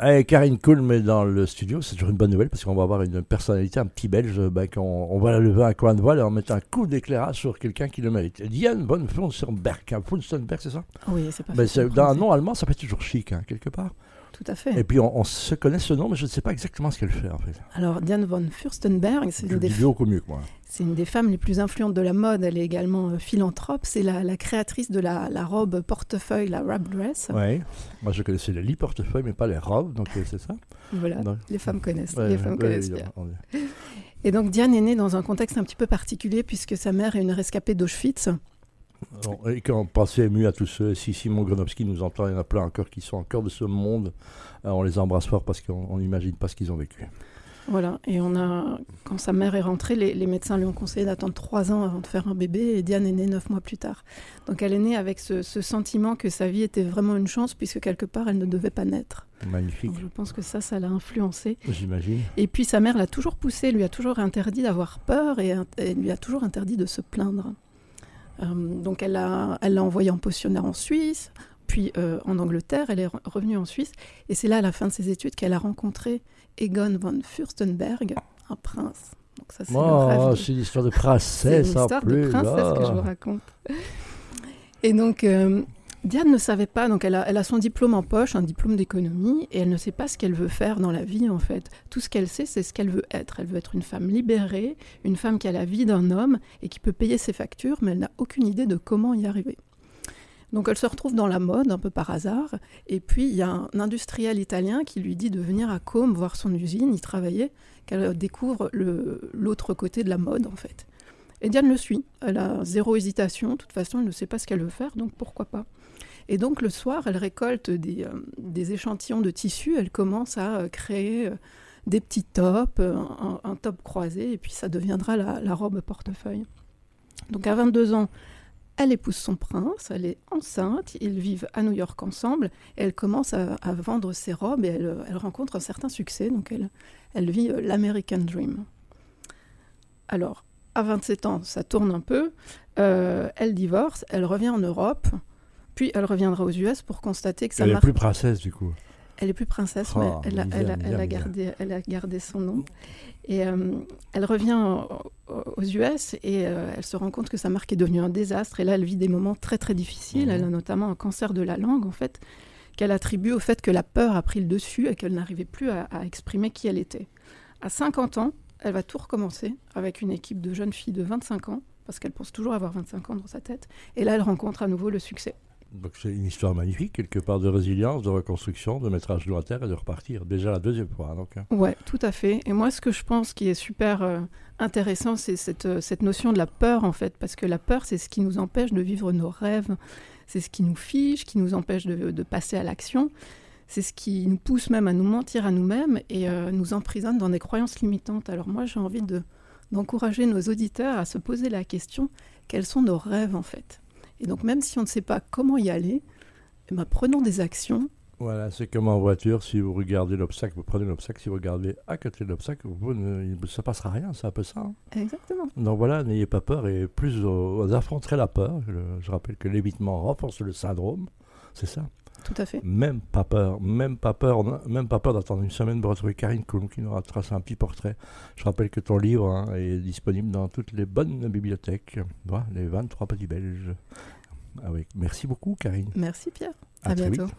Hey, Karine Kulm est dans le studio, c'est toujours une bonne nouvelle parce qu'on va avoir une personnalité, un petit belge, ben, qu'on, on va la lever un coin de voile et en mettre un coup d'éclairage sur quelqu'un qui le mérite. Diane von Funstenberg, hein, c'est ça? Oui, c'est pas facile c'est, Dans un nom allemand, ça peut être toujours chic, hein, quelque part. Tout à fait. Et puis on, on se connaît ce nom, mais je ne sais pas exactement ce qu'elle fait en fait. Alors, Diane von Furstenberg, c'est une, des, dis beaucoup mieux que moi. c'est une des femmes les plus influentes de la mode. Elle est également euh, philanthrope. C'est la, la créatrice de la, la robe portefeuille, la wrap dress. Ouais. Moi, je connaissais les lits portefeuilles, mais pas les robes, donc euh, c'est ça. Voilà, Donc, les femmes connaissent. ouais, les femmes ouais, connaissent bien. Et donc, Diane est née dans un contexte un petit peu particulier puisque sa mère est une rescapée d'Auschwitz. Et quand on pensait ému à tous ceux, si Simon Gronowski nous entend, il y en a plein encore qui sont encore de ce monde. Euh, on les embrasse fort parce qu'on on n'imagine pas ce qu'ils ont vécu. Voilà, et on a, quand sa mère est rentrée, les, les médecins lui ont conseillé d'attendre trois ans avant de faire un bébé, et Diane est née neuf mois plus tard. Donc elle est née avec ce, ce sentiment que sa vie était vraiment une chance, puisque quelque part, elle ne devait pas naître. Magnifique, Donc je pense que ça, ça l'a influencée. j'imagine. Et puis sa mère l'a toujours poussée, lui a toujours interdit d'avoir peur, et, et lui a toujours interdit de se plaindre. Euh, donc elle l'a elle l'a envoyée en pensionnaire en Suisse, puis euh, en Angleterre, elle est re- revenue en Suisse, et c'est là, à la fin de ses études, qu'elle a rencontré Egon von Fürstenberg, un prince. Donc ça, c'est Oh, de- une histoire de c'est une princesse en histoire de plus. princesse que je vous ah. raconte. Et donc, euh, Diane ne savait pas, donc elle a, son diplôme en poche, un diplôme d'économie, et elle ne sait pas ce qu'elle veut faire dans la vie, en fait. Tout ce qu'elle sait, c'est ce qu'elle veut être. Elle veut être une femme libérée, une femme qui a la vie d'un homme et qui peut payer ses factures, mais elle n'a aucune idée de comment y arriver. Donc elle se retrouve dans la mode, un peu par hasard, et puis il y a un industriel italien qui lui dit de venir à Côme voir son usine, y travailler, qu'elle découvre l'autre côté de la mode, en fait. Et Diane le suit. Elle a zéro hésitation. De toute façon, elle ne sait pas ce qu'elle veut faire, donc pourquoi pas. Et donc le soir, elle récolte des, euh, échantillons de tissu. Elle commence à euh, créer euh, des petits tops, un, top croisé, et puis ça deviendra la, robe portefeuille. Donc à 22 ans, elle épouse son prince, elle est enceinte, ils vivent à New York ensemble, et elle commence à, vendre ses robes, et elle, rencontre un certain succès, donc elle, elle vit l'American Dream. Alors, à 27 ans, ça tourne un peu. Euh, elle divorce, elle revient en Europe, puis elle reviendra aux US pour constater que ça Elle est marche. plus princesse du coup. Elle est plus princesse, Oh, mais elle a, Lisa, elle a- Lisa, elle a Lisa. gardé, elle a gardé son nom. Et euh, elle revient au- au- aux US et euh, elle se rend compte que sa marque est devenue un désastre. Et là, elle vit des moments très très difficiles. Mhm. Elle a notamment un cancer de la langue, en fait, qu'elle attribue au fait que la peur a pris le dessus et qu'elle n'arrivait plus à, à exprimer qui elle était. À 50 ans, elle va tout recommencer avec une équipe de jeunes filles de 25 ans, parce qu'elle pense toujours avoir 25 ans dans sa tête. Et là, elle rencontre à nouveau le succès. Donc c'est une histoire magnifique, quelque part de résilience, de reconstruction, de mettre à genoux à terre et de repartir. Déjà la deuxième fois. Donc, hein. Ouais, tout à fait. Et moi, ce que je pense qui est super euh, intéressant, c'est cette, euh, cette notion de la peur, en fait, parce que la peur, c'est ce qui nous empêche de vivre nos rêves, c'est ce qui nous fige, qui nous empêche de, de passer à l'action, c'est ce qui nous pousse même à nous mentir à nous-mêmes et euh, nous emprisonne dans des croyances limitantes. Alors moi, j'ai envie de, d'encourager nos auditeurs à se poser la question, quels sont nos rêves, en fait? Et donc, même si on ne sait pas comment y aller, eh ben, prenons des actions Voilà, c'est comme en voiture, si vous regardez l'obstacle, vous prenez l'obstacle, si vous regardez à côté de l'obstacle, vous ne, ça passera rien, c'est un peu ça. hein. Exactement. Donc voilà, n'ayez pas peur et plus vous, vous affronterez la peur. Je, je rappelle que l'évitement renforce le syndrome, c'est ça. Tout à fait. Même pas peur, même pas peur, même pas peur d'attendre une semaine pour retrouver Karine Coulomb qui nous a tracé un petit portrait. Je rappelle que ton livre hein, est disponible dans toutes les bonnes bibliothèques, Voilà, les 23 petits belges. Ah oui. Merci beaucoup Karine. Merci Pierre. À, bientôt. vite.